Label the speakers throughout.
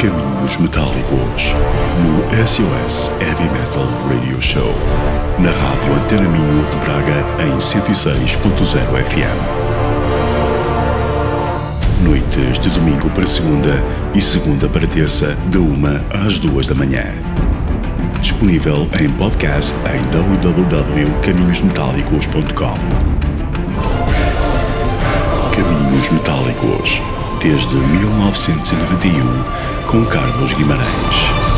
Speaker 1: Caminhos Metálicos no SOS Heavy Metal Radio Show na rádio Antena Minho de Braga em 106.0 FM. Noites de domingo para segunda e segunda para terça, de uma às duas da manhã. Disponível em podcast em www.caminhosmetálicos.com. Caminhos Metálicos, desde 1991, com Carlos Guimarães.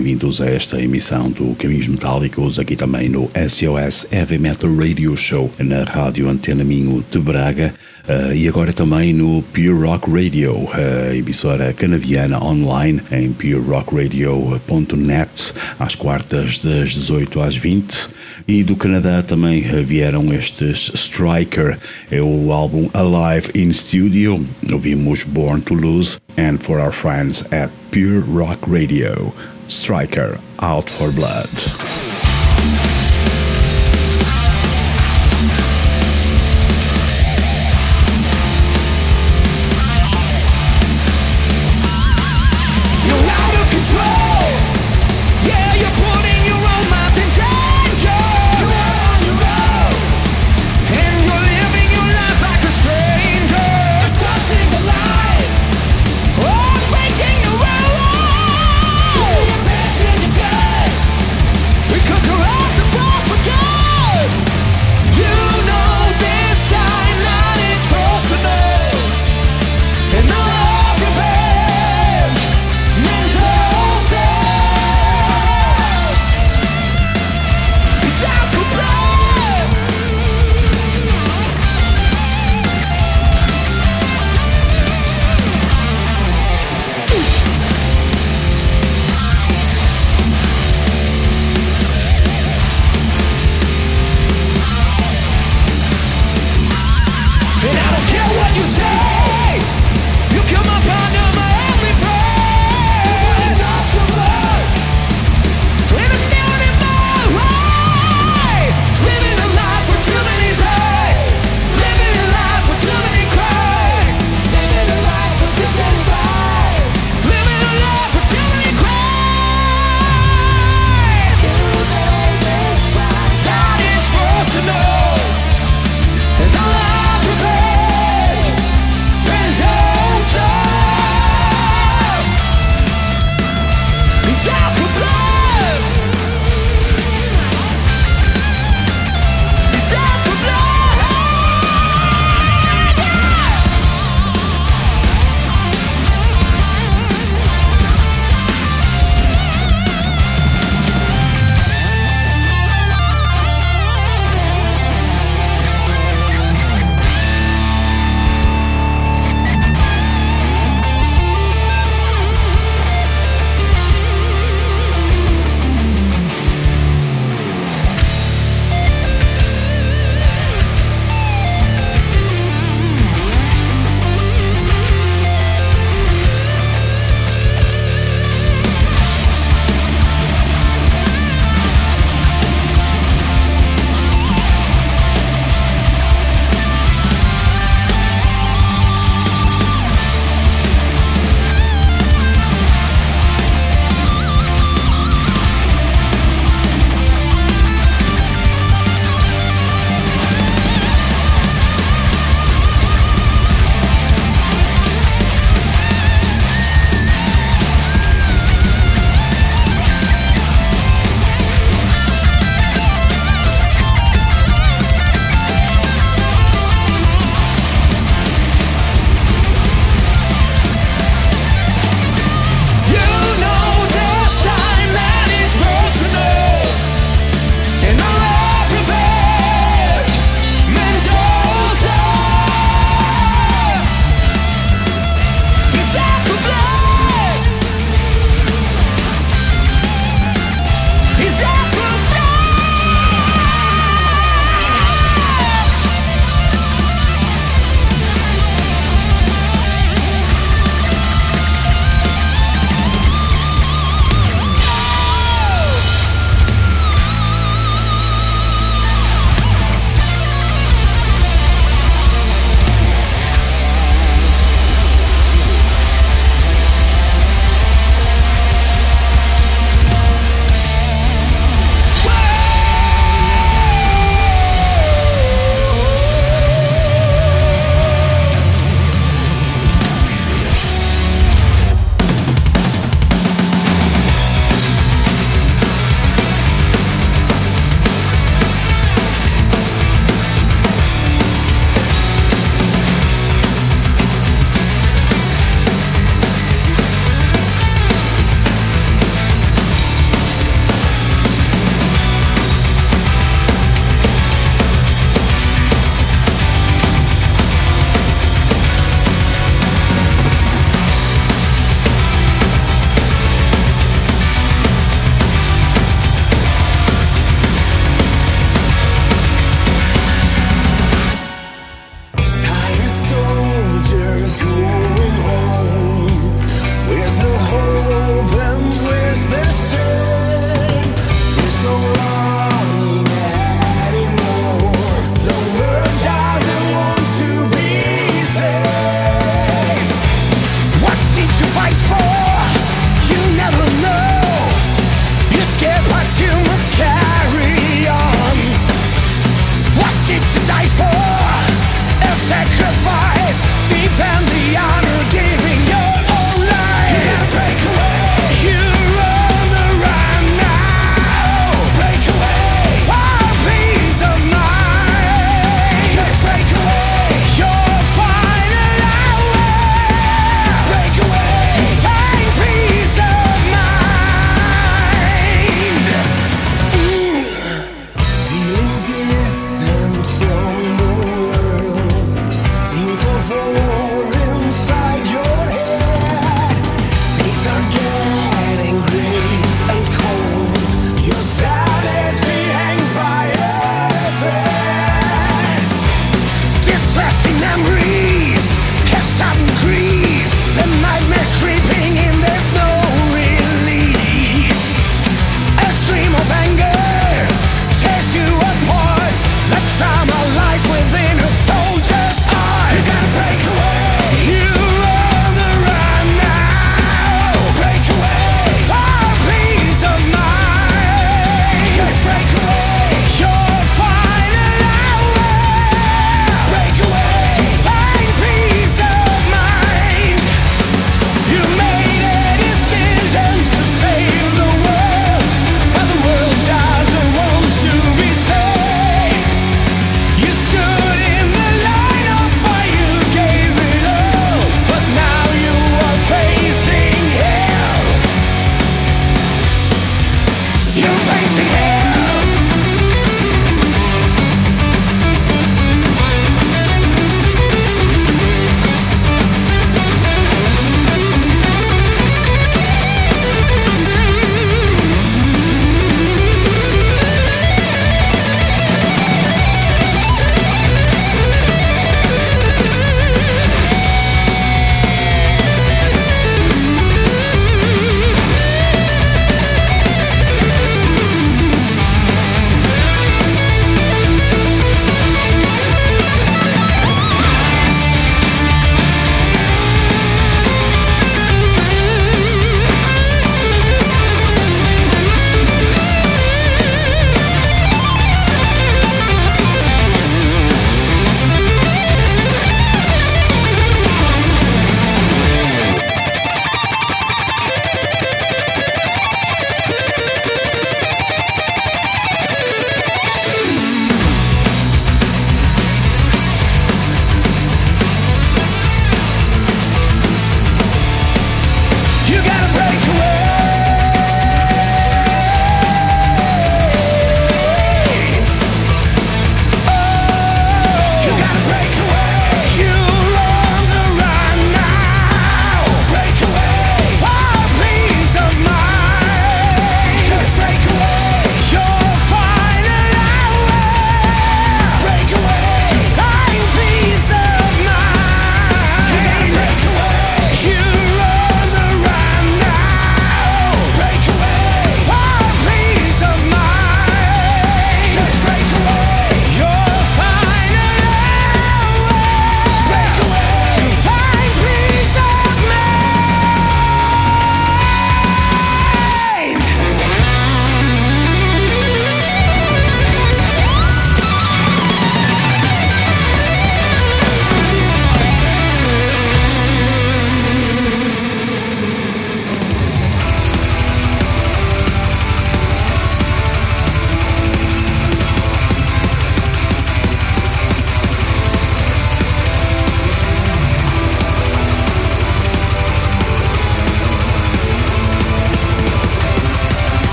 Speaker 1: Bem-vindos a esta emissão do Caminhos Metálicos, aqui também no SOS Heavy Metal Radio Show, na Rádio Antena Minho de Braga uh, e agora também no Pure Rock Radio, uh, emissora canadiana online em purerockradio.net, às quartas das 18 às 20. E do Canadá também vieram estes Striker, é o álbum Alive in Studio, ouvimos Born to Lose and for our friends at Pure Rock Radio, Striker Out for Blood.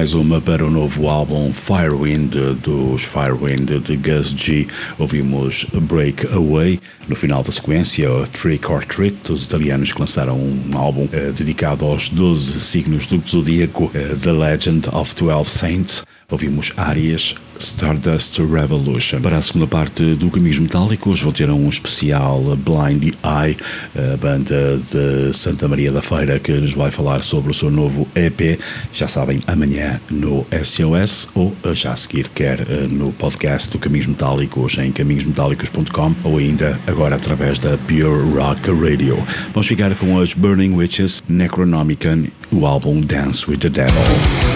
Speaker 2: Mais uma para o novo álbum Firewind dos Firewind de Gus G. Ouvimos Breakaway. No final da sequência, Trick or Treat, os italianos que lançaram um álbum eh, dedicado aos 12 signos do zodíaco, eh, The Legend of Twelve Saints. Ouvimos Arias, Stardust Revolution. Para a segunda parte do Caminhos Metálicos, vou ter um especial Blind Eye, a banda de Santa Maria da Feira, que nos vai falar sobre o seu novo EP. Já sabem, amanhã no SOS ou já a seguir, quer eh, no podcast do Caminhos Metálicos em caminhosmetálicos.com ou ainda agora através da Pure Rock Radio. Vamos ficar com as Burning Witches, Necronomicon, o álbum Dance with the Devil.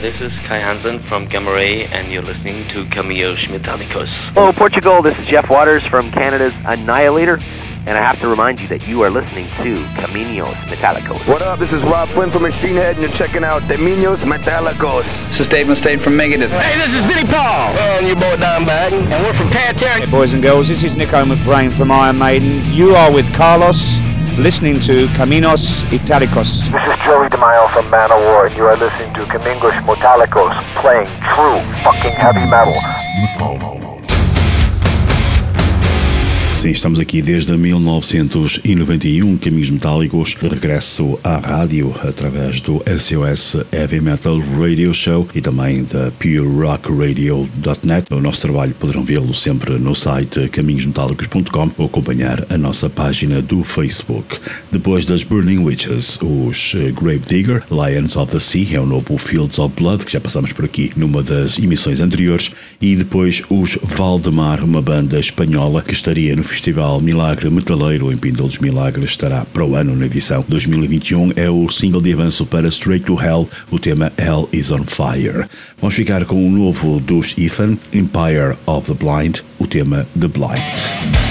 Speaker 3: This is Kai Hansen from Gamma Ray, and you're listening to Camillos Metallicos.
Speaker 4: Hello, Portugal. This is Jeff Waters from Canada's Annihilator, and I have to remind you that you are listening to Caminos Metallicos.
Speaker 5: What up? This is Rob Flynn from Machine Head, and you're checking out Caminos Metallicos.
Speaker 6: This is Dave Mustaine from Megadeth.
Speaker 7: Hey, this is Vinnie Paul.
Speaker 5: And you boy down bad.
Speaker 7: And we're from Pantera.
Speaker 8: Hey, boys and girls, this is Nico McBrain from Iron Maiden. You are with Carlos, listening to Caminos Italicos.
Speaker 9: This is Joey DeMaio from Manowar, and you are listening to Camingos Metallicos, playing true fucking heavy metal.
Speaker 2: Sim, estamos aqui desde 1991, Caminhos Metálicos, de regresso à rádio através do SOS Heavy Metal Radio Show e também da PureRockRadio.net. O nosso trabalho poderão vê-lo sempre no site caminhosmetálicos.com ou acompanhar a nossa página do Facebook. Depois das Burning Witches, os Grave Digger, Lions of the Sea, é o novo Fields of Blood, que já passamos por aqui numa das emissões anteriores, e depois os Valdemar, uma banda espanhola que estaria no Milagre Metaleiro em Pinto dos Milagres estará para o ano na edição 2021. É o single de avanço para Straight to Hell, o tema Hell is on Fire. Vamos ficar com o novo dos Ethan, Empire of the Blind, o tema The Blind.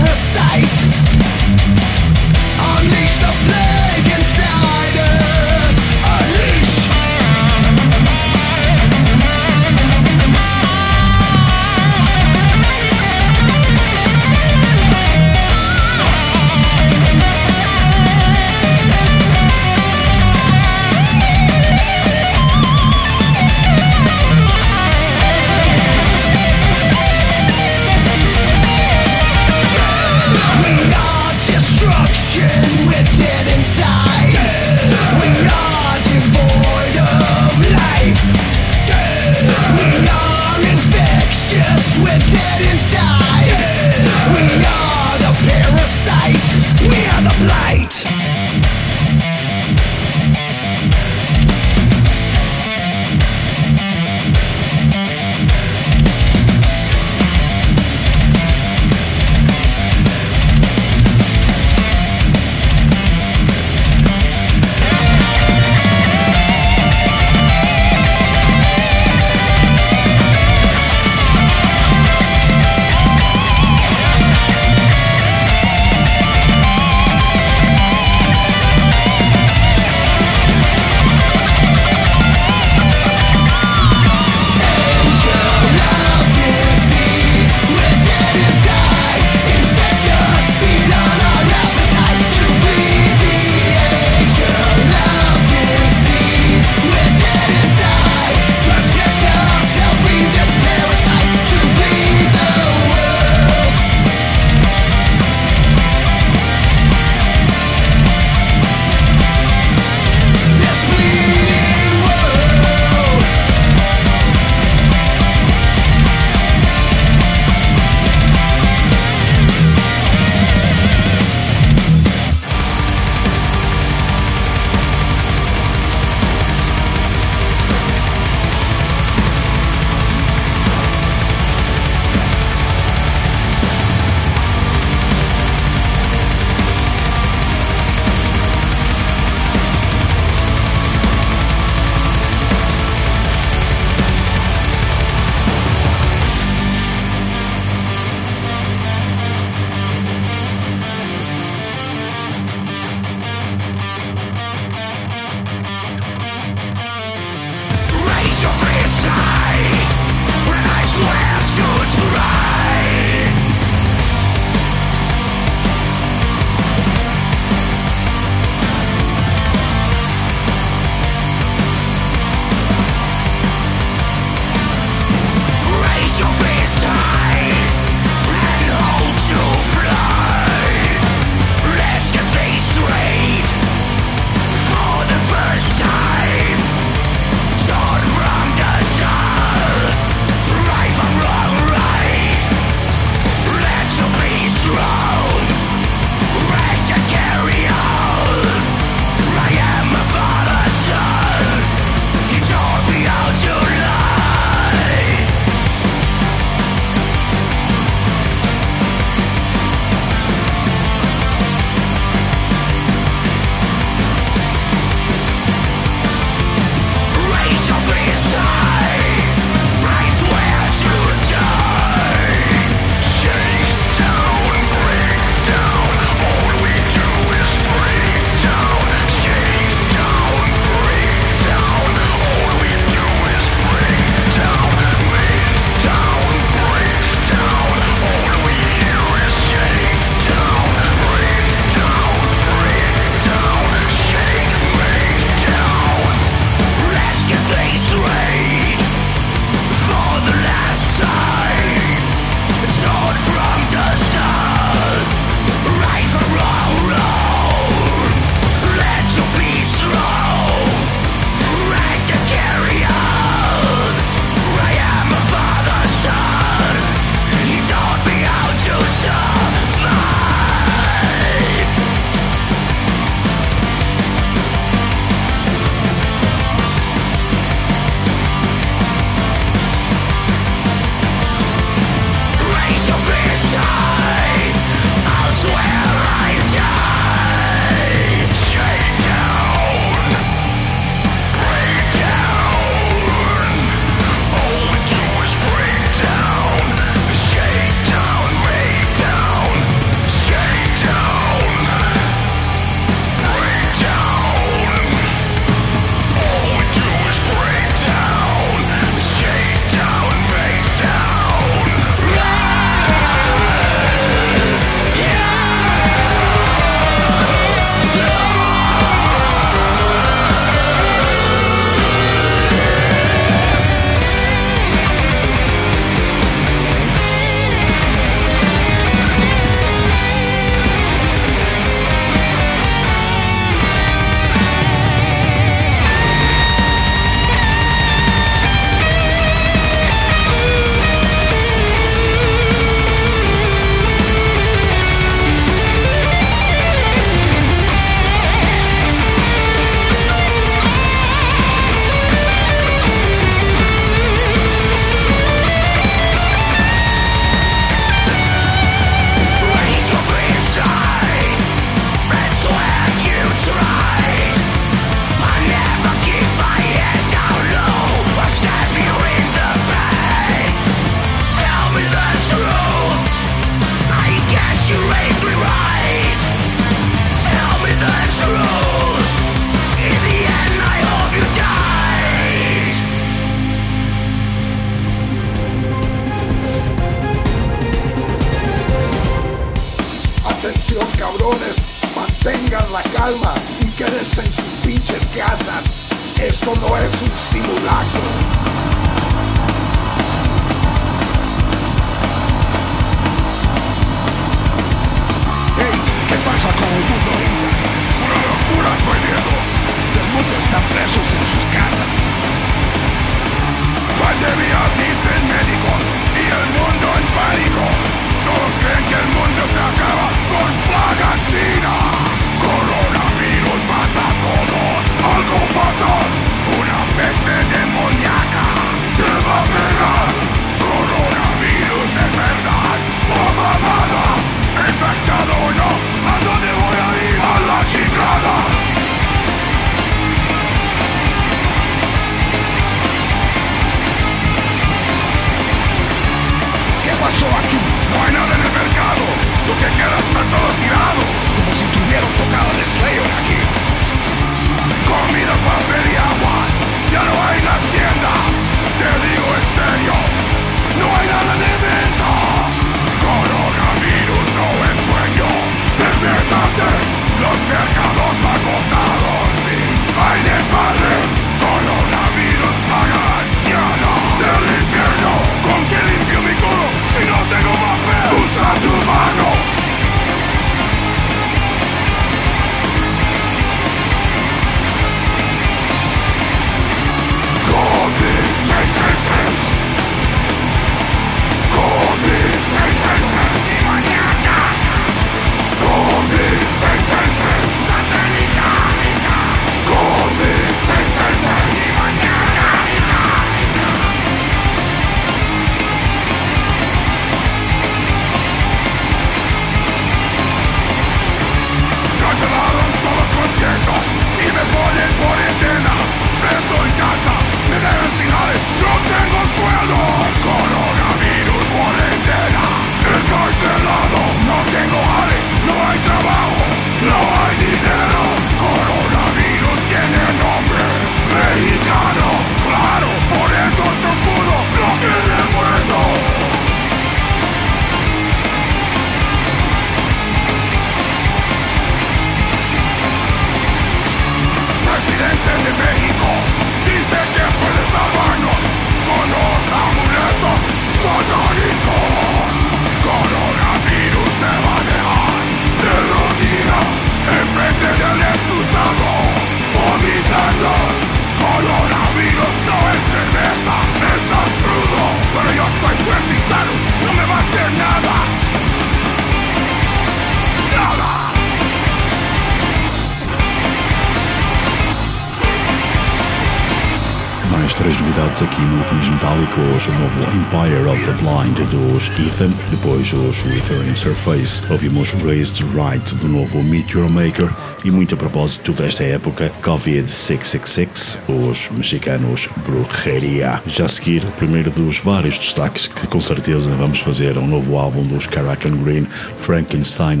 Speaker 2: Dos Ethan, depois os Withering Surface, ouvimos Raised Right do novo Meteor Maker e muito a propósito desta época, Covid-666, os mexicanos Brujeria. Já a seguir, primeiro dos vários destaques que com certeza vamos fazer um novo álbum dos Caracan Green, Frankenstein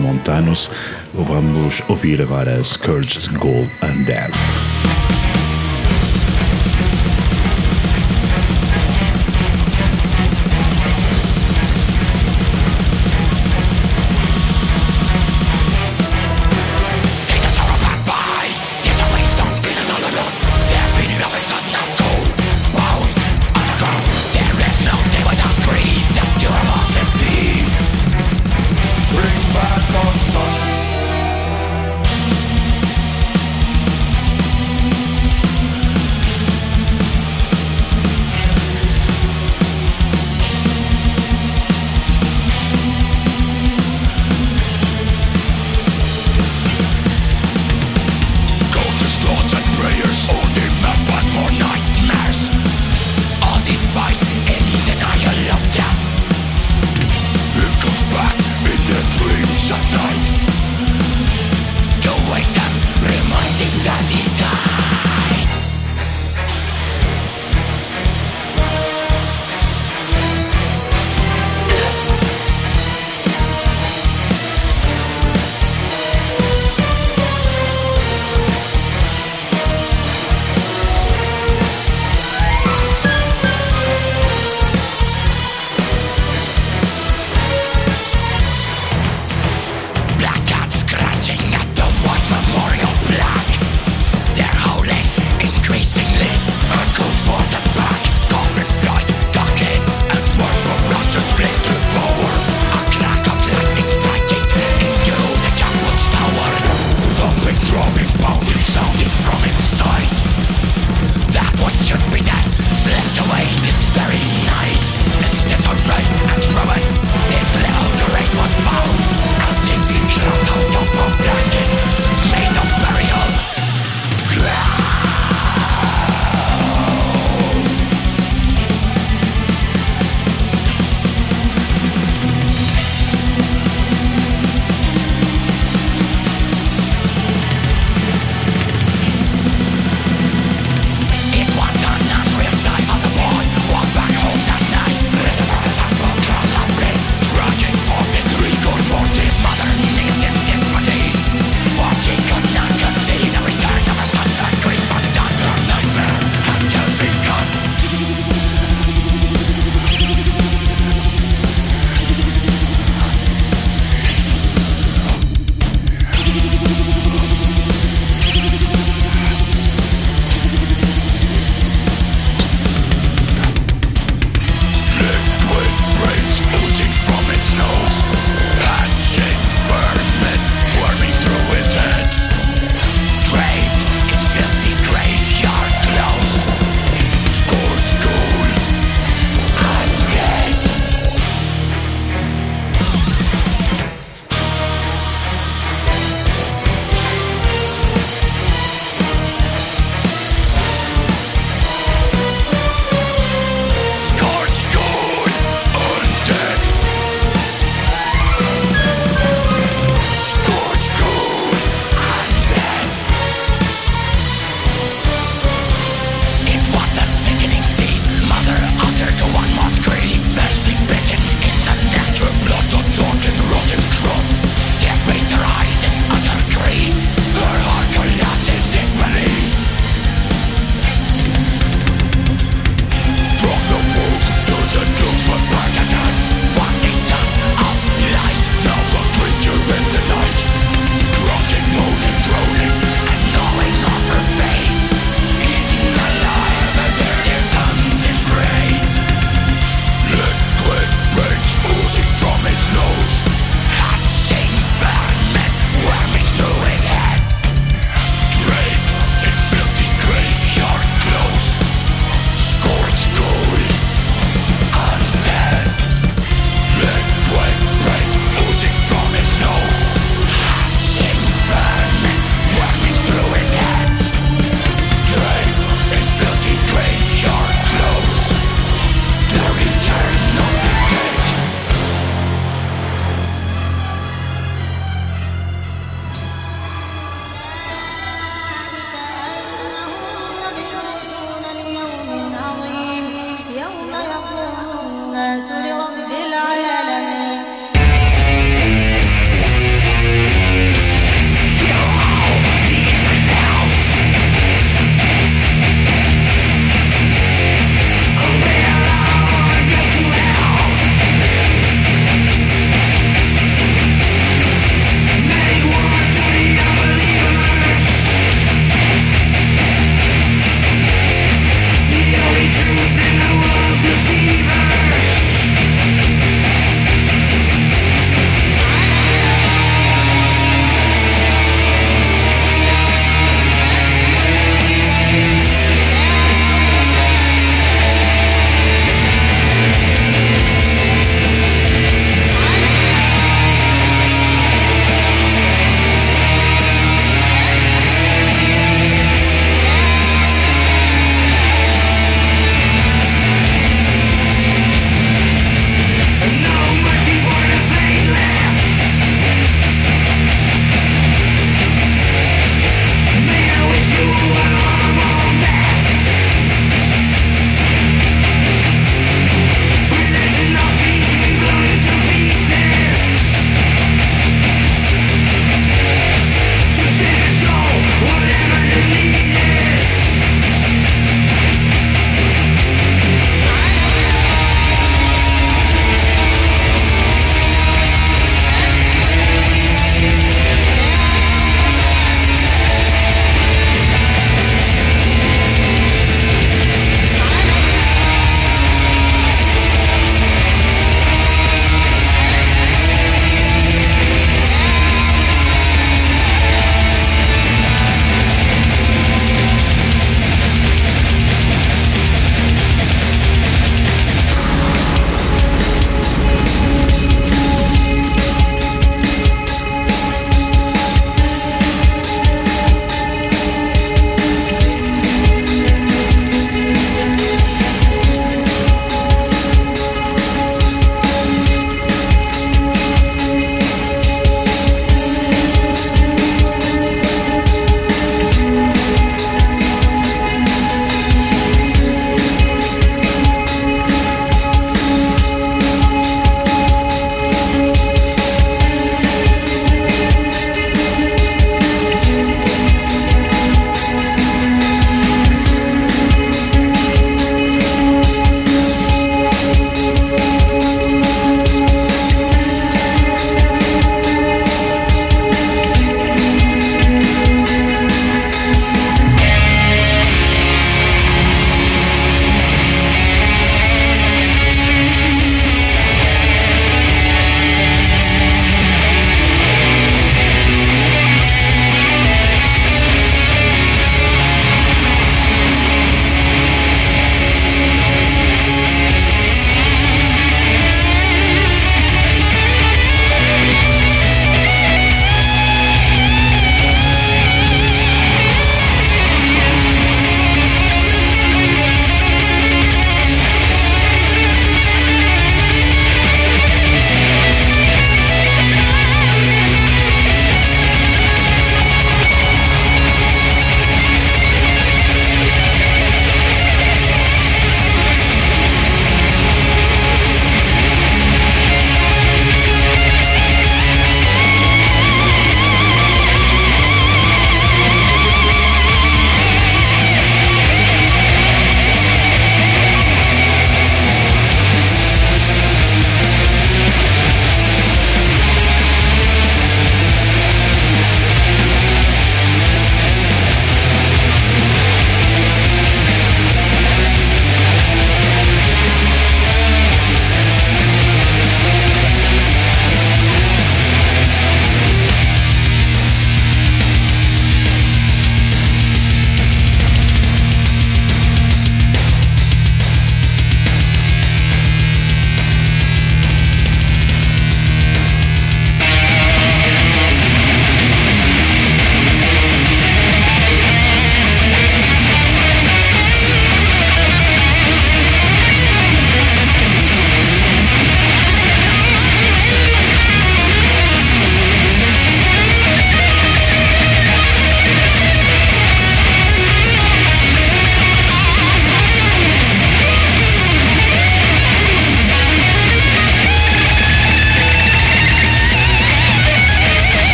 Speaker 2: Montanos. Vamos ouvir agora Scourged Gold and Death.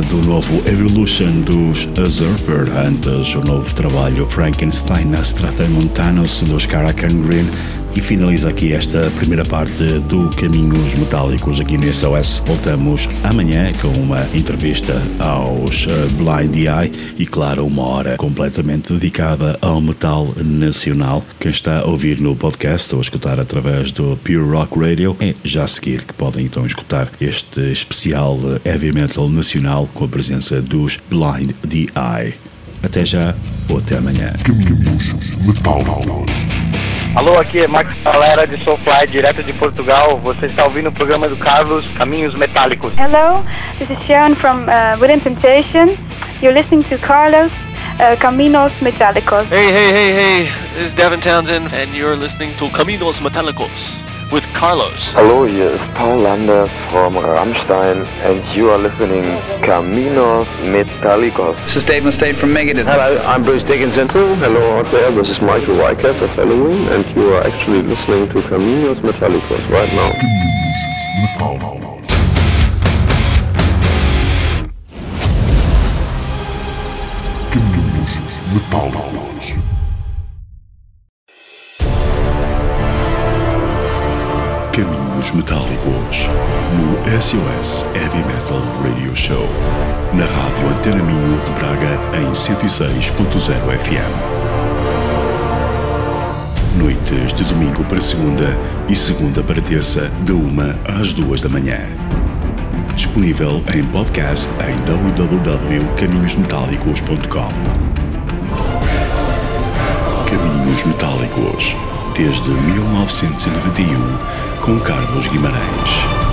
Speaker 2: Do novo Evolution dos Usurper, antes o novo trabalho Frankenstein Stratamontanos dos Caracan Green e finaliza aqui esta primeira parte do Caminhos Metálicos aqui no SOS. Voltamos amanhã com uma entrevista aos uh, Blind Eye e, claro, uma hora completamente dedicada ao metal nacional. Quem está a ouvir no podcast ou a escutar através do Pure Rock Radio é já a seguir que podem então escutar este especial heavy metal nacional com a presença dos Blind Eye. Até já ou até amanhã.
Speaker 10: Caminhos Metálicos.
Speaker 11: Alô, aqui é Max Galera de Soulfly, direto de Portugal. Você está ouvindo o programa do Carlos Caminhos Metálicos.
Speaker 12: Hello, this is Sharon from uh, Within Temptation. You're listening to Carlos uh, Caminos Metálicos.
Speaker 13: Hey, hey, hey, hey, this is Devin Townsend, and you're listening to Caminos Metálicos with Carlos.
Speaker 14: Hello, here is Paul Lander from Rammstein, and you are listening Caminos Metálicos.
Speaker 6: This is Dave Mustaine from Megadeth.
Speaker 15: Hello, I'm Bruce Dickinson.
Speaker 16: Hello out there, this is Michael Weikert of Halloween, and you are actually listening to Caminos Metálicos right now.
Speaker 10: Caminhos Metálicos.
Speaker 2: Caminhos Metálicos no SOS Heavy Metal Radio Show na Rádio Antena Minho de Braga em 106.0 FM. Noites de domingo para segunda e segunda para terça, da uma às duas da manhã. Disponível em podcast em www.caminhosmetálicos.com. Caminhos Metálicos, desde 1991, com Carlos Guimarães.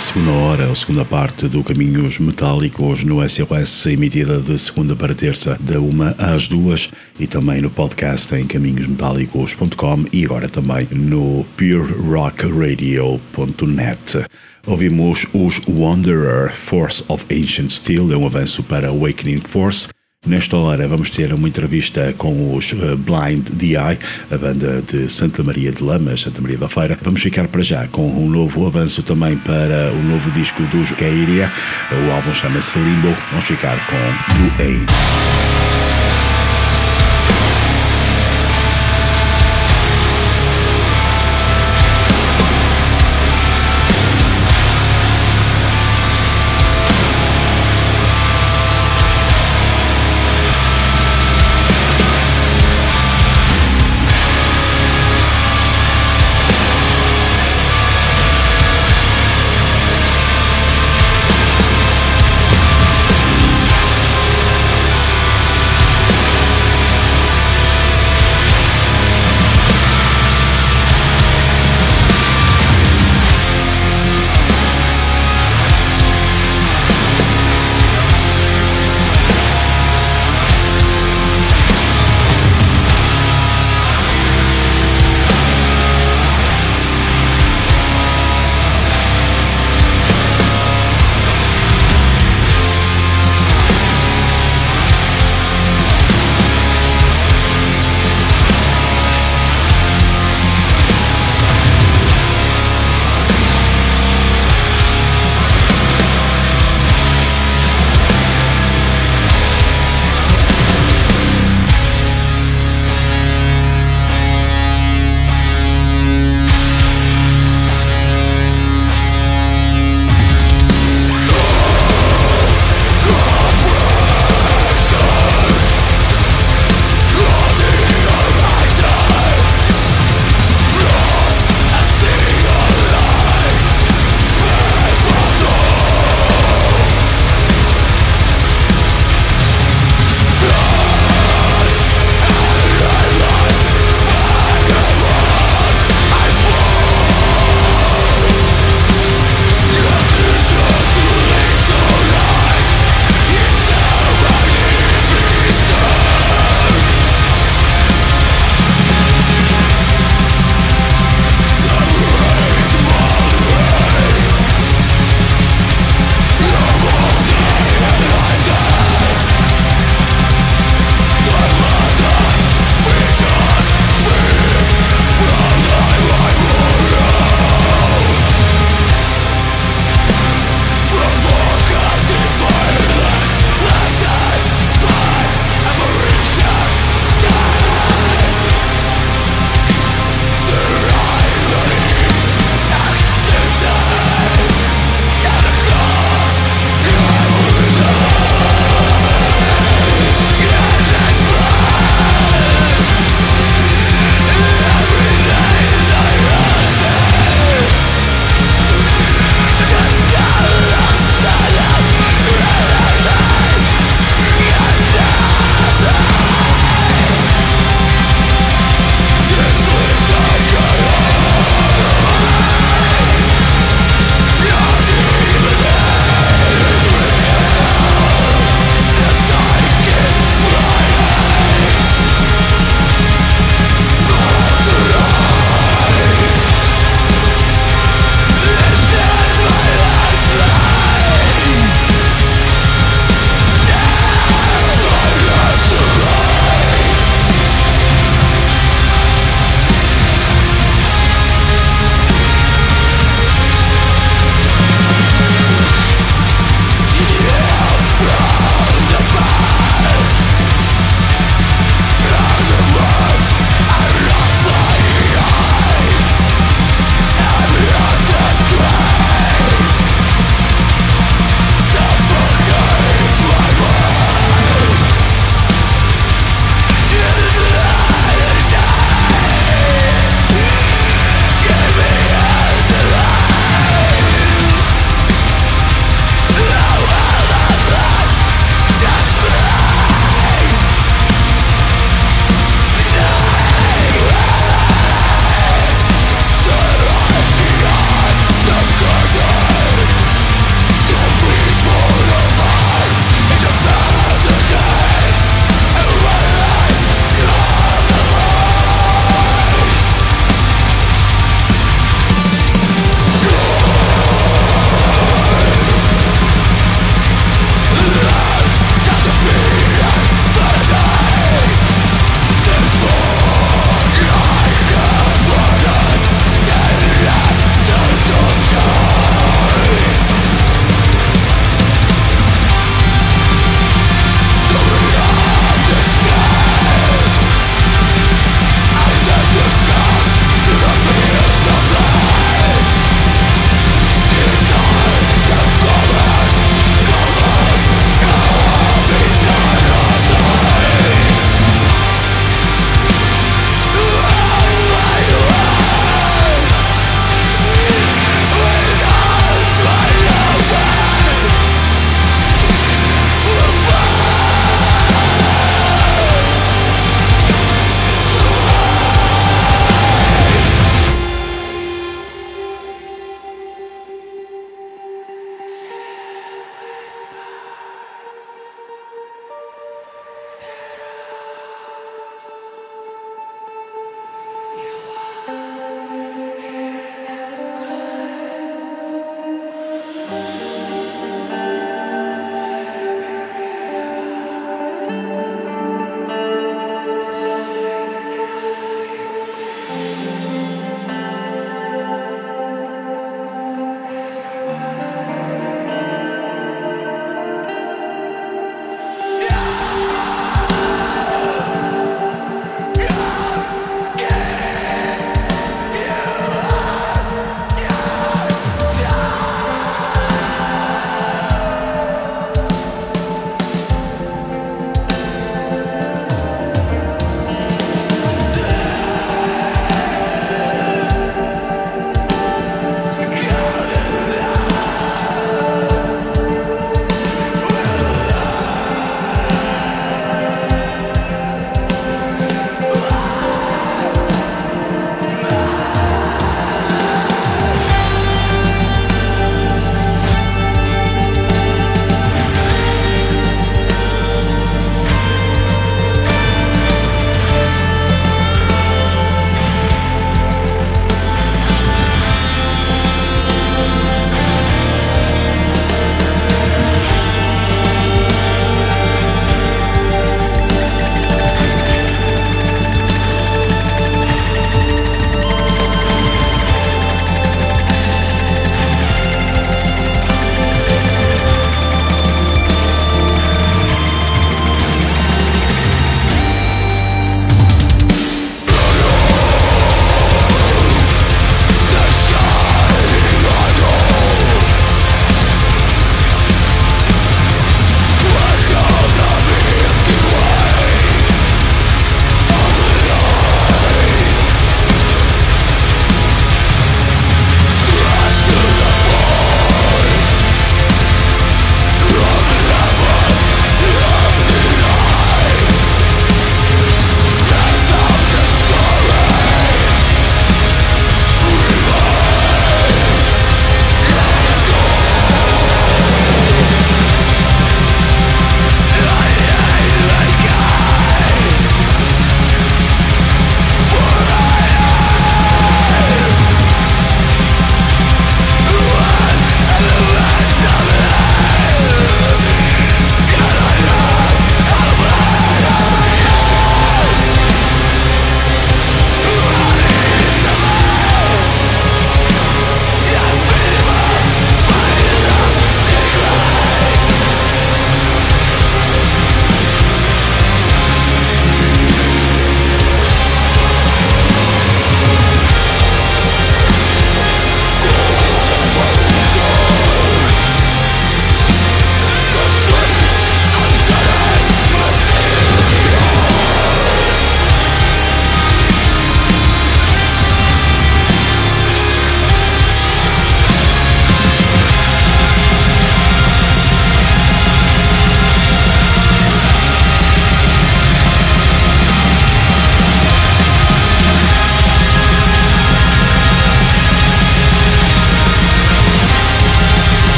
Speaker 2: Segunda hora, a segunda parte do Caminhos Metálicos no SOS, emitida de segunda para terça, da uma às duas, e também no podcast em caminhosmetálicos.com e agora também no purerockradio.net. Ouvimos os Wanderer Force of Ancient Steel, é um avanço para Awakening Force. Nesta hora vamos ter uma entrevista com os uh, Blind DI, a banda de Santa Maria de Lamas, Santa Maria da Feira. Vamos ficar para já com um novo avanço também para o novo disco dos Gairia. O álbum chama-se Limbo. Vamos ficar com Do Aid.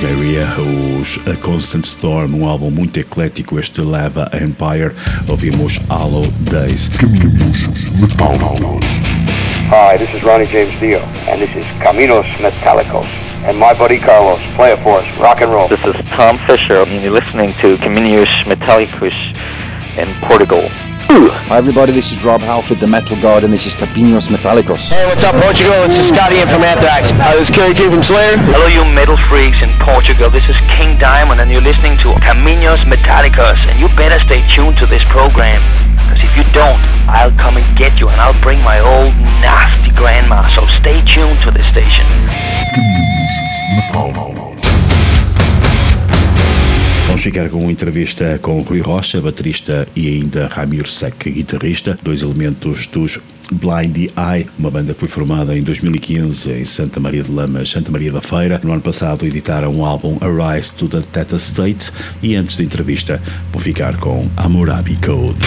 Speaker 2: Depois dos os A Constant Storm, um álbum muito eclético, este leva a Empire, ouvimos Hollow Days.
Speaker 17: Caminhos metálicos.
Speaker 14: Hi, this is Ronnie James Dio, and this is Caminos Metallicos. And my buddy Carlos, play it for us, rock and roll.
Speaker 3: This is Tom Fisher, and you're listening to Caminhos Metallicos in Portugal.
Speaker 18: Hi everybody, this is Rob Halford, the Metal God, and this is Capinos Metallicos.
Speaker 5: Hey, what's up, Portugal? This is Scotty in from Anthrax. Hi, this is Kerry King from Slayer.
Speaker 3: Hello, you metal freaks in Portugal. This is King Diamond, and you're listening to Caminhos Metallicos. And you better stay tuned to this program. Because if you don't, I'll come and get you, and I'll bring my old nasty grandma. So stay tuned to this station.
Speaker 2: Vamos ficar com uma entrevista com Rui Rocha, baterista, e ainda Ramir Sec, guitarrista, dois elementos dos
Speaker 19: Blind Eye, uma banda que foi formada em 2015 em Santa Maria de Lamas, Santa Maria da Feira. No ano passado editaram o álbum Arise to the Theta State e antes da entrevista vou ficar com Hammurabi Code.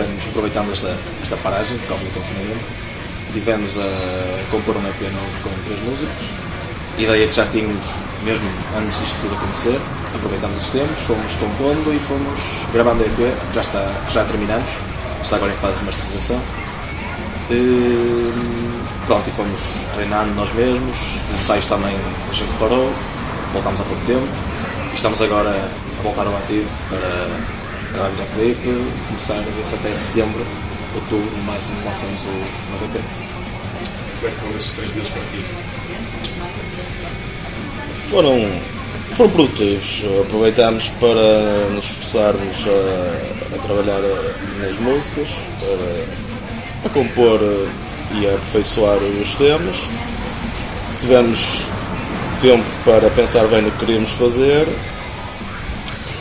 Speaker 20: Aproveitando esta, esta paragem por causa do confinamento, tivemos a compor um EP novo com três músicas. Ideia que já tínhamos mesmo antes disto tudo acontecer. Aproveitamos os tempos, fomos compondo e fomos gravando o EP, já, está, já terminamos, está agora em fase de masterização. E, pronto, e fomos treinando nós mesmos, ensaios também a gente parou, voltámos há pouco tempo estamos agora a voltar ao ativo para gravar videoclipe, começar a ver se até setembro, outubro, no máximo lançamos o novo EP.
Speaker 21: Como é que foram esses três meses para ti?
Speaker 22: Foram, foram produtivos. Aproveitámos para nos esforçarmos a, a trabalhar nas músicas, para a compor e a aperfeiçoar os temas. Tivemos tempo para pensar bem no que queríamos fazer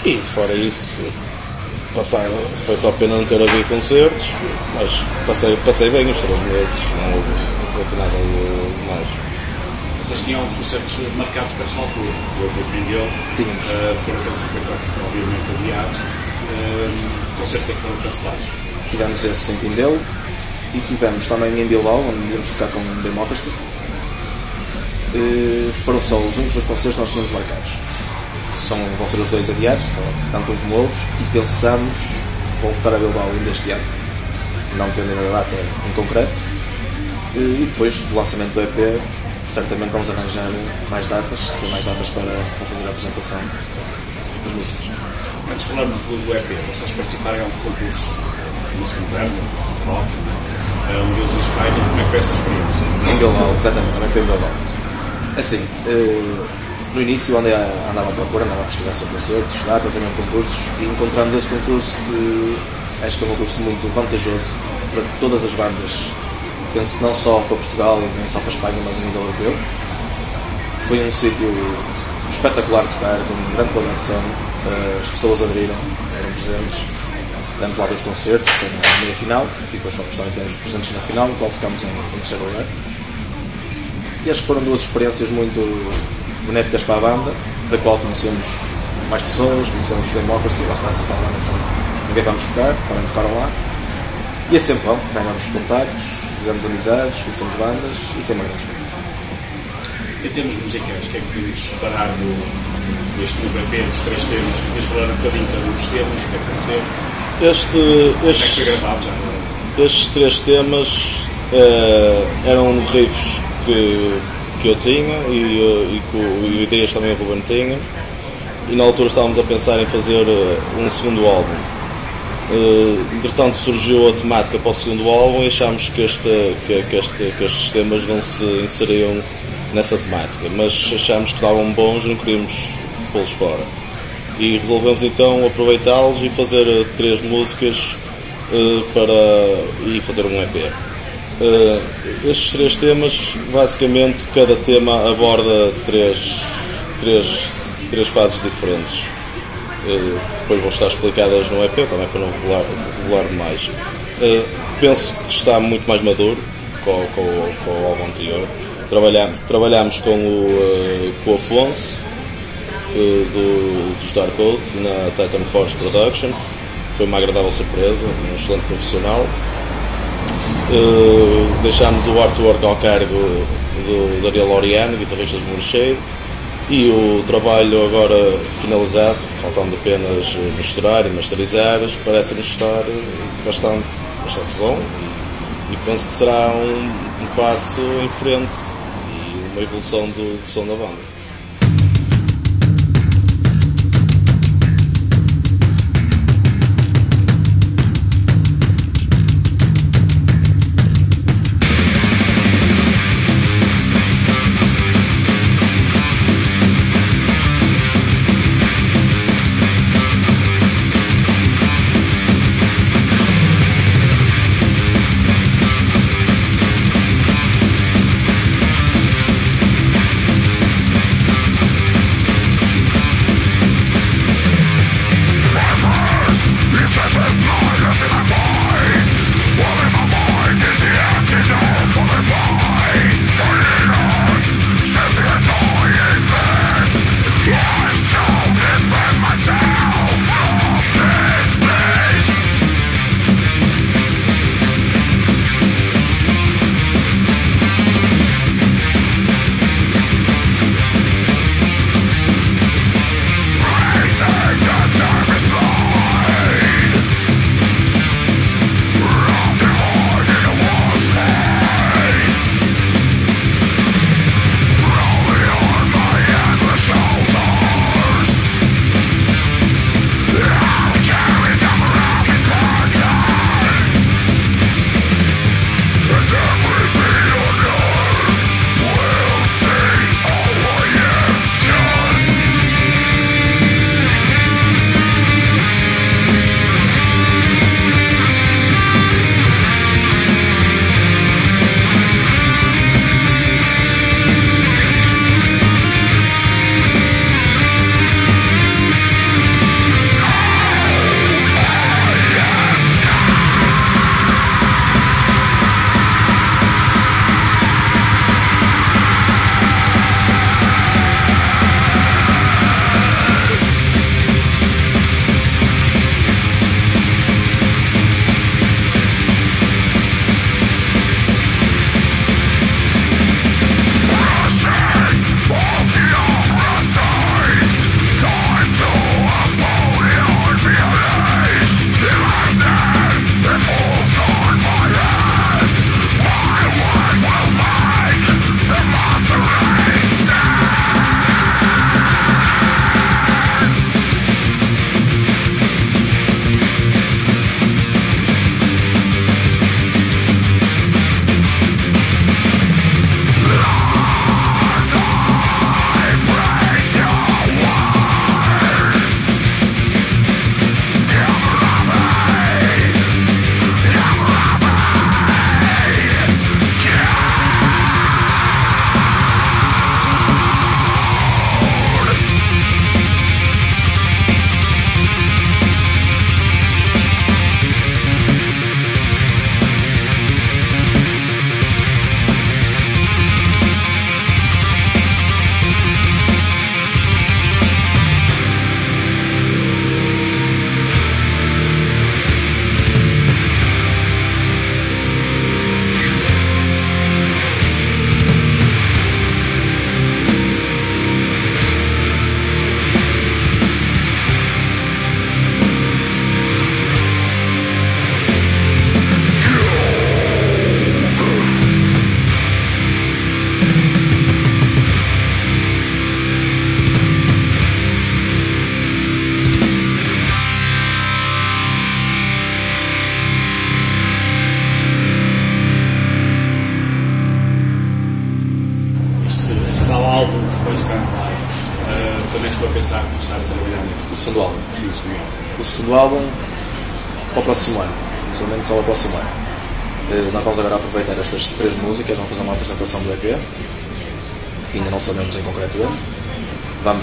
Speaker 22: e fora isso passar, foi só pena não ter havido concertos, mas passei, passei bem os três meses, não não foi assim nada de mais.
Speaker 21: Vocês tinham uns concertos marcados para esta altura, eles em Pindel,
Speaker 22: Tínhamos.
Speaker 21: uh, foram classificados, obviamente, adiados. Uh, concertos é que foram cancelados.
Speaker 20: Tivemos esse em Pindelo e tivemos também em Bilbao, onde íamos tocar com Democracy. E foram só os únicos dois concertos que nós tínhamos marcados. São, vão ser os dois adiados, tanto um como outros, e pensamos voltar a Bilbao ainda este ano, não tendo ainda data em concreto. E depois do lançamento do EP, certamente vamos arranjar mais datas, ter mais datas para, para fazer a apresentação das músicas.
Speaker 21: Antes de falarmos do EP, vocês participaram em algum concurso de música moderna, rock, uh, um deles em Espanha. Como é que foi essa experiência?
Speaker 20: Em Bilbao, exatamente, também foi em Bilbao. Assim, eh, no início andei a, andava à procura, andava a pesquisar sobre concertos, datas, também concursos, e encontrando esse concurso que acho que é um concurso muito vantajoso para todas as bandas, penso que não só para Portugal, nem só para a Espanha, mas a nível europeu. Foi um sítio espetacular de tocar, com grande som, eh, as pessoas aderiram, eram presentes. Demos lá dois concertos, foi na meia final, e depois fomos também temos presentes na final, no qual ficámos em, em terceiro lugar. E acho que foram duas experiências muito benéficas para a banda, da qual conhecemos mais pessoas, conhecemos os Democracy, lá está essa tal banda que ninguém vamos tocar, também tocaram lá. E é sempre bom, ganhamos contactos, fizemos amizades, conhecemos bandas e foi experiência.
Speaker 21: Em termos musicais, o que é que podemos separar do, deste novo EP dos três temas? Queres falar um bocadinho cada um dos temas, o que é que aconteceu?
Speaker 22: Este,
Speaker 21: Como é que
Speaker 22: estes,
Speaker 21: foi gravado já agora?
Speaker 22: estes três temas eh, eram riffs que, que eu tinha e, eh, e, que- e ideias também o Ruben tinha. E na altura estávamos a pensar em fazer eh, um segundo álbum. Eh, entretanto surgiu a temática para o segundo álbum e achámos que, este, que, que este, que estes temas não se inseriam nessa temática, mas achámos que estavam bons e não queríamos pô-los fora. E resolvemos então aproveitá-los e fazer três músicas para e fazer um EP. Eh, estes três temas, basicamente, cada tema aborda três, três, três fases diferentes, eh, que depois vão estar explicadas no EP, também para não revelar, revelar demais. Eh, penso que está muito mais maduro com, com, com o álbum anterior. Trabalhamos, trabalhamos com, o, com o Afonso, do, dos Dark Code na Titan Force Productions. Foi uma agradável surpresa, um excelente profissional. Eh, deixámos o artwork ao cargo do Daniel Oriano, guitarrista dos Murcheiro. E o trabalho agora finalizado, faltando apenas misturar e masterizar, parece-nos estar bastante, bastante bom e, e penso que será um, um passo em frente e uma evolução do, do som da banda.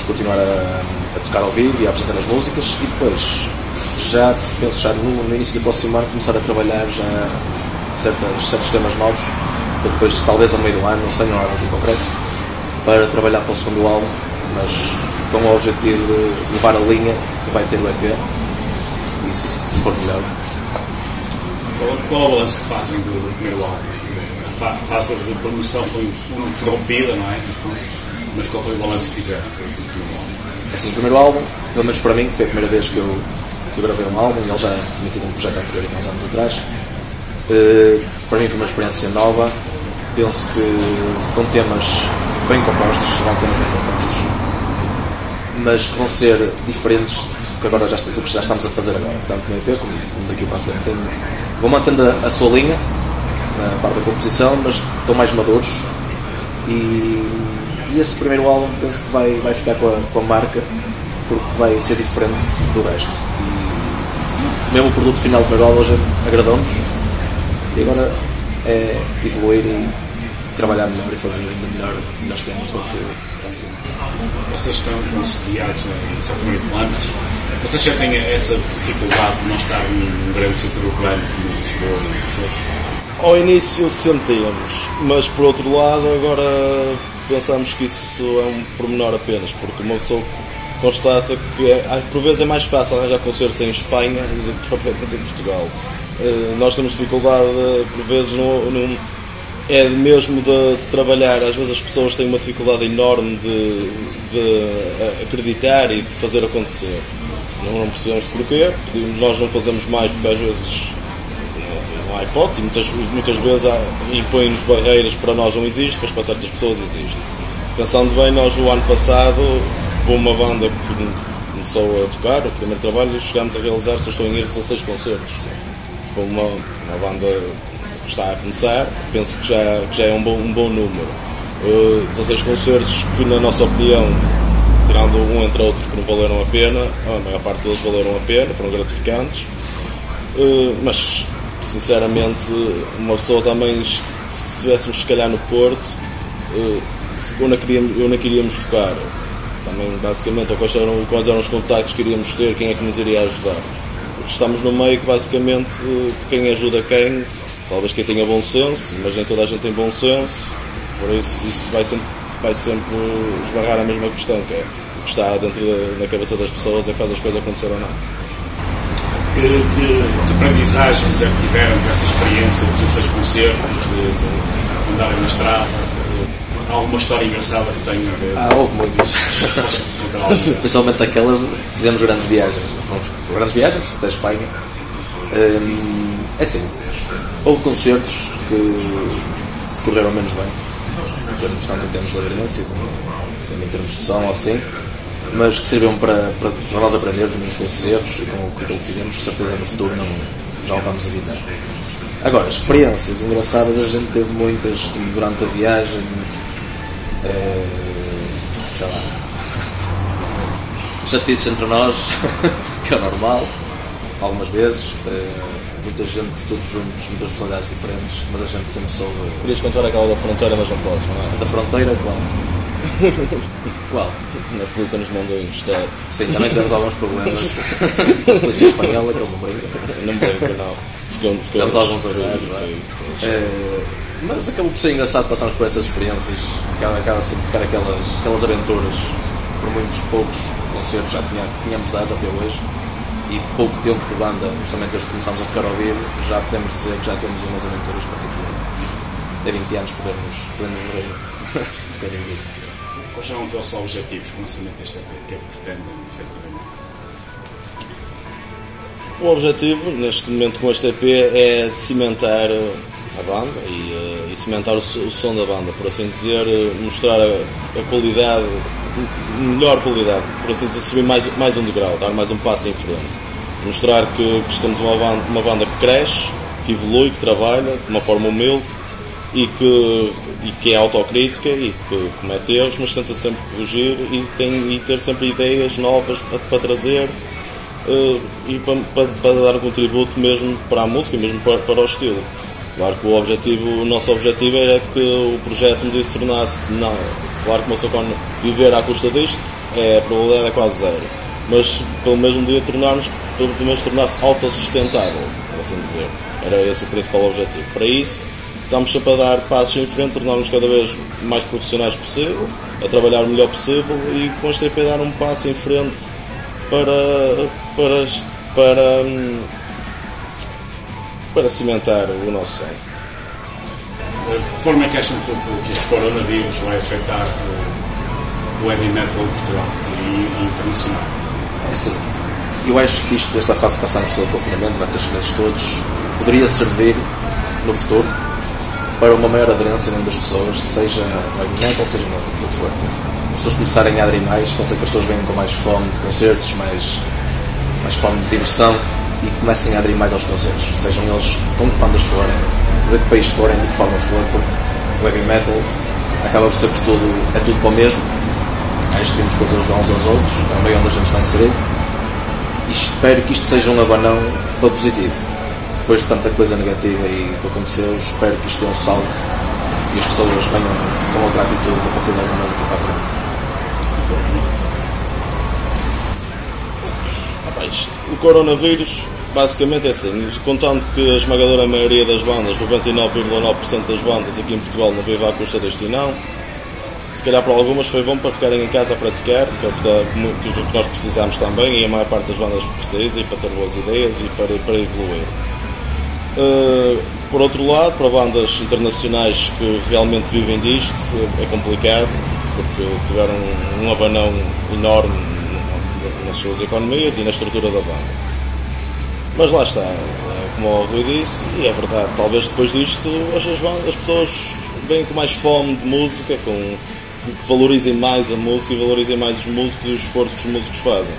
Speaker 20: Vamos continuar a, a tocar ao vivo e a apresentar as músicas e depois, já penso já no, no início do próximo ano, começar a trabalhar já certas, certos temas novos, para depois, talvez a meio do ano, não sei, não há em concreto, para trabalhar para o segundo álbum, mas com o objetivo de levar a linha que vai ter o EP e se, se for melhor.
Speaker 21: Qual, qual é o balanço que fazem do, do primeiro álbum? A fa- fase de promoção foi interrompida, não é? Mas qual foi o balanço que fizeram?
Speaker 20: Assim, o primeiro álbum, pelo menos para mim, que foi a primeira vez que eu, que eu gravei um álbum, e ele já tinha tido um projeto anterior há uns anos atrás, eh, para mim foi uma experiência nova. Penso que estão temas bem compostos, serão temas bem compostos, mas que vão ser diferentes do que agora já, do que já estamos a fazer agora, tanto no EP como, como daqui para a frente. Vou mantendo a, a sua linha na parte da composição, mas estão mais maduros e, e esse primeiro álbum penso que vai, vai ficar com a, com a marca porque vai ser diferente do resto. E mesmo o produto final do primeiro álbum já agradou-nos e agora é evoluir e trabalhar melhor e fazer ainda melhor melhores temas do que.
Speaker 21: Vocês estão, estão sediados em Santa Maria de Planas. Vocês já têm essa dificuldade de não estar num grande centro urbano como Lisboa e
Speaker 22: Ao início sentimos, mas por outro lado agora pensamos que isso é um pormenor apenas, porque uma pessoa constata que é, por vezes é mais fácil arranjar concertos em Espanha do que propriamente em Portugal. Eh, nós temos dificuldade, por vezes, no, no- é mesmo de, de trabalhar. Às vezes as pessoas têm uma dificuldade enorme de, de eh, acreditar e de fazer acontecer. Não, não percebemos porquê, nós não fazemos mais porque às vezes não há hipótese, muitas, muitas vezes impõem-nos barreiras para nós não existe, mas para certas pessoas existe. Pensando bem, nós o ano passado, com uma banda que começou a tocar, o primeiro trabalho, chegámos a realizar, se estou em erro, 16 concertos. Com uma, uma banda que está a começar, penso que já, que já é um bom, um bom número. Uh, 16 concertos que, na nossa opinião, tirando um entre outros que não valeram a pena, a maior parte deles valeram a pena, foram gratificantes. Uh, mas sinceramente uma pessoa também se estivéssemos se calhar no Porto se- onde, que queríamos, onde é que iríamos tocar. Também basicamente quais eram, quais eram os contactos que iríamos ter quem é que nos iria ajudar. Porque estamos no meio que basicamente quem ajuda quem talvez quem tenha bom senso mas nem toda a gente tem bom senso. Por isso isso vai sempre, vai sempre esbarrar a mesma questão que é o que está dentro da, da cabeça das pessoas é que faz as coisas acontecer ou não
Speaker 21: que, que, que aprendizagens é que tiveram com essa experiência dos 16 concertos, de, de andarem na estrada? Há alguma história engraçada que tenham de...
Speaker 20: Ah, houve muitas. Principalmente aquelas, fizemos grandes viagens. Fomos grandes viagens até a Espanha. Hum, é assim, houve concertos que correram menos bem, tanto em termos de aderência também em termos de som, assim, mas que serviram para, para, para nós aprendermos com esses erros e com, aquilo que fizemos, com certeza no futuro não, já o vamos evitar. Agora, experiências engraçadas a gente teve muitas como durante a viagem, eh, sei lá, chatices entre nós, que é normal, algumas vezes, eh, muita gente, todos juntos, muitas personalidades diferentes, mas a gente sempre soube.
Speaker 22: Querias contar aquela da fronteira, mas não podes, não é?
Speaker 20: Da fronteira, qual? Qual?
Speaker 22: Na polícia nos mandou encostar.
Speaker 20: Sim, também tivemos alguns problemas. a polícia espanhola, que eles não brincam.
Speaker 22: Não brinca, não. Ficamos,
Speaker 20: Tivemos alguns azares. Eh, mas acabou por ser engraçado passarmos por essas experiências. Acaba, sempre ficar aquelas, aquelas aventuras. Por muitos poucos concertos já tinha, tínhamos 10 até hoje. E pouco tempo de banda, justamente desde que começámos a tocar ao vivo, já podemos dizer que já temos umas aventuras para daqui a 20 anos podemos, podemos rir um bocadinho disso.
Speaker 21: Quais são os vossos objetivos com o lançamento desta EP? O que é que pretendem, efetivamente?
Speaker 22: O objetivo, neste momento com este EP, é cimentar a banda e, eh, e cimentar o, o som da banda, por assim dizer, mostrar a, a qualidade, melhor qualidade, por assim dizer, subir mais, mais um degrau, dar mais um passo em frente. Mostrar que, que somos uma banda, uma banda que cresce, que evolui, que trabalha de uma forma humilde e que, e que é autocrítica e que comete erros, mas tenta sempre corrigir e, tem, e ter sempre ideias novas para, para trazer uh, e para, para, para, dar um contributo mesmo para a música mesmo para, para o estilo. Claro que o, objetivo, o nosso objetivo é que o projeto me se tornasse, não, claro que uma Socon viver à custa disto, é, a probabilidade é quase zero, mas pelo mesmo dia tornarmos, pelo menos tornar-se autossustentável, por assim dizer. Era esse o principal objetivo. Para isso, estamos sempre a dar passos em frente, tornarmos cada vez mais profissionais possível, a trabalhar o melhor possível e com este EP dar um passo em frente para, para, para, hum, para cimentar o nosso sonho.
Speaker 21: De forma é que acham que este coronavírus vai afetar o, heavy metal em Portugal e, internacional?
Speaker 20: É sim. Eu acho que isto, esta fase que passamos todo o confinamento, vai três meses todos, poderia servir no futuro para uma maior aderência das pessoas, seja heavy metal, seja no que for. As pessoas começarem a aderir mais, com que as pessoas venham com mais fome de concertos, mais, mais fome de diversão e comecem a aderir mais aos concertos, sejam eles com que bandas forem, de que país forem, de que forma for, porque o heavy metal acaba por ser por tudo, é tudo para o mesmo. Que temos todos ajudar uns aos outros, é o meio onde a gente está inserido. E espero que isto seja um abanão para positivo depois de tanta coisa negativa e que aconteceu, espero que isto dê um salto e as pessoas venham com outra atitude a partir de alguma daqui para a
Speaker 22: frente. o coronavírus basicamente é assim, contando que a esmagadora maioria das bandas, 99,9% das bandas aqui em Portugal não vive à custa deste não, se calhar para algumas foi bom para ficarem em casa a praticar, que é o que nós precisamos também e a maior parte das bandas precisa e para ter boas ideias e para, para evoluir. Uh, por outro lado, para bandas internacionais que realmente vivem disto, é complicado, porque tiveram um, abanão enorme nas suas economias e na estrutura da banda. Mas lá está, é como o Rui disse, e é verdade, talvez depois disto as, as pessoas vêm com mais fome de música, com, que valorizem mais a música e valorizem mais os músicos e o esforço que os músicos fazem.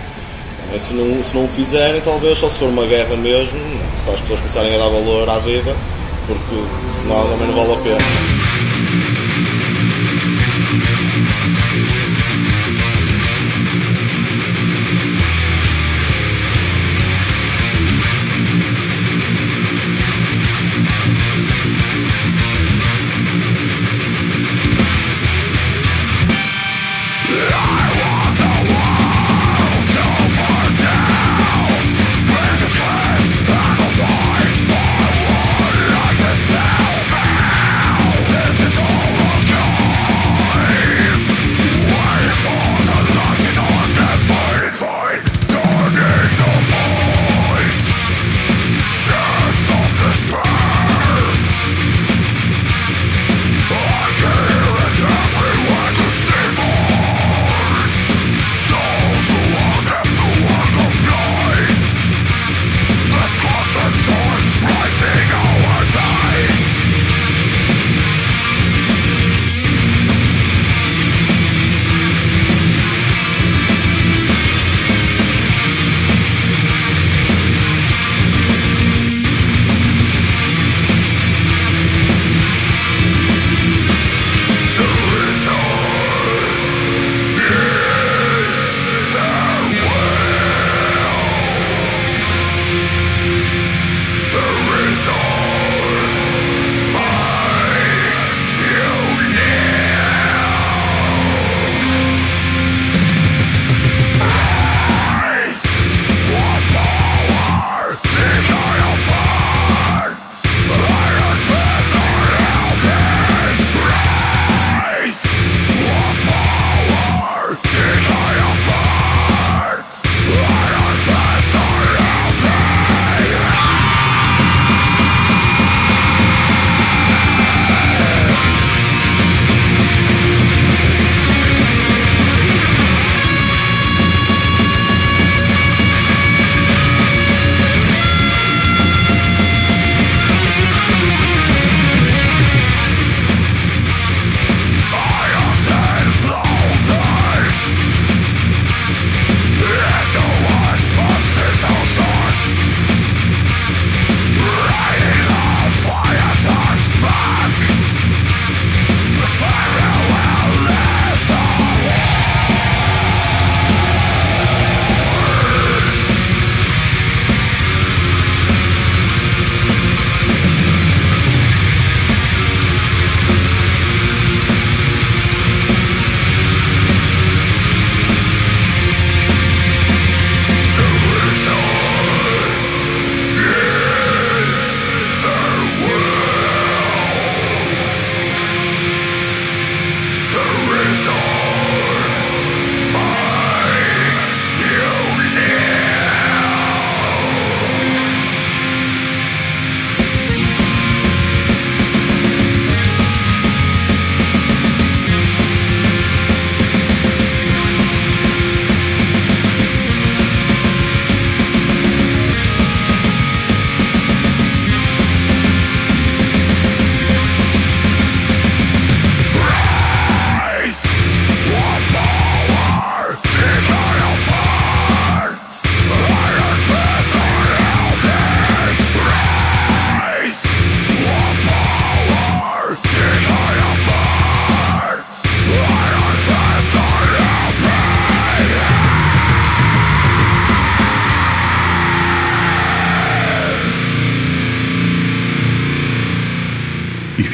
Speaker 22: Se não, se não o fizerem, talvez só se for uma guerra mesmo, para as pessoas começarem a dar valor à vida, porque senão também não vale a pena.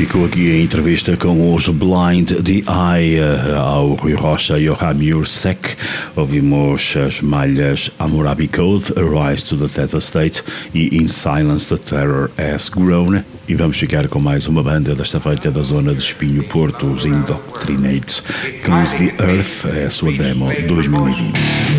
Speaker 2: Ficou aqui a entrevista com os Blind the Eye eh, ao Rui Rocha e ao Ramir Sec. Ouvimos as malhas Hammurabi Code, Rise to the Theta State e In Silence the Terror Has Grown. E vamos ficar com mais uma banda desta feita da zona de Espinho Porto, os Indoctrinates. Cleanse the Earth é a sua demo 2020.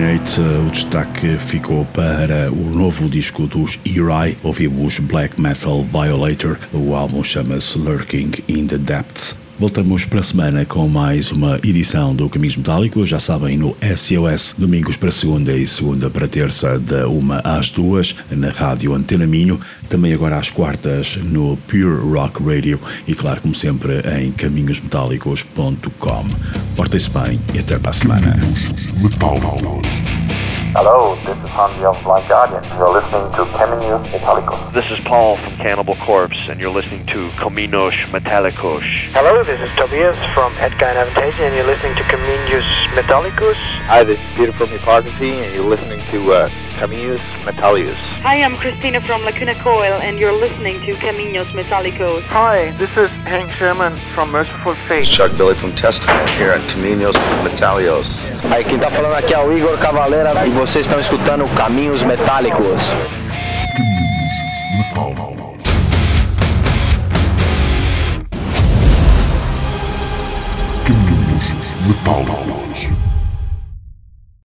Speaker 2: Indoctrinate, eh, o destaque ficou para o novo disco dos Uri. Ouvimos Black Metal Violator, o álbum chama-se Lurking in the Depths. Voltamos para a semana com mais uma edição do Caminhos Metálicos. Já sabem, no SOS, domingos para segunda e segunda para terça, da uma às duas, na rádio Antena Minho. Também agora às quartas no Pure Rock Radio e, claro, como sempre, em caminhosmetálicos.com. Portem-se bem e até para a semana.
Speaker 14: Hello, this is Hanji of Blind Guardian. You're listening to Caminus Metallicus.
Speaker 23: This is Paul from Cannibal Corpse, and you're listening to Caminos Metallicos.
Speaker 9: Hello, this is Tobias from Edgar and Avantasia, and you're listening to Caminus Metallicus.
Speaker 11: Hi, this is Peter from Hypocrisy, and you're listening to uh, Caminus Metallicus.
Speaker 24: Hi, I'm Christina from Lacuna Coil, and you're listening to Caminos Metallicos.
Speaker 13: Hi, this is Hank Sherman from Merciful Fate.
Speaker 25: Chuck Billy from Testament here at Caminos Metallios.
Speaker 7: Aí quem tá falando aqui é o Igor Cavaleira e vocês estão escutando
Speaker 26: Caminhos Metálicos.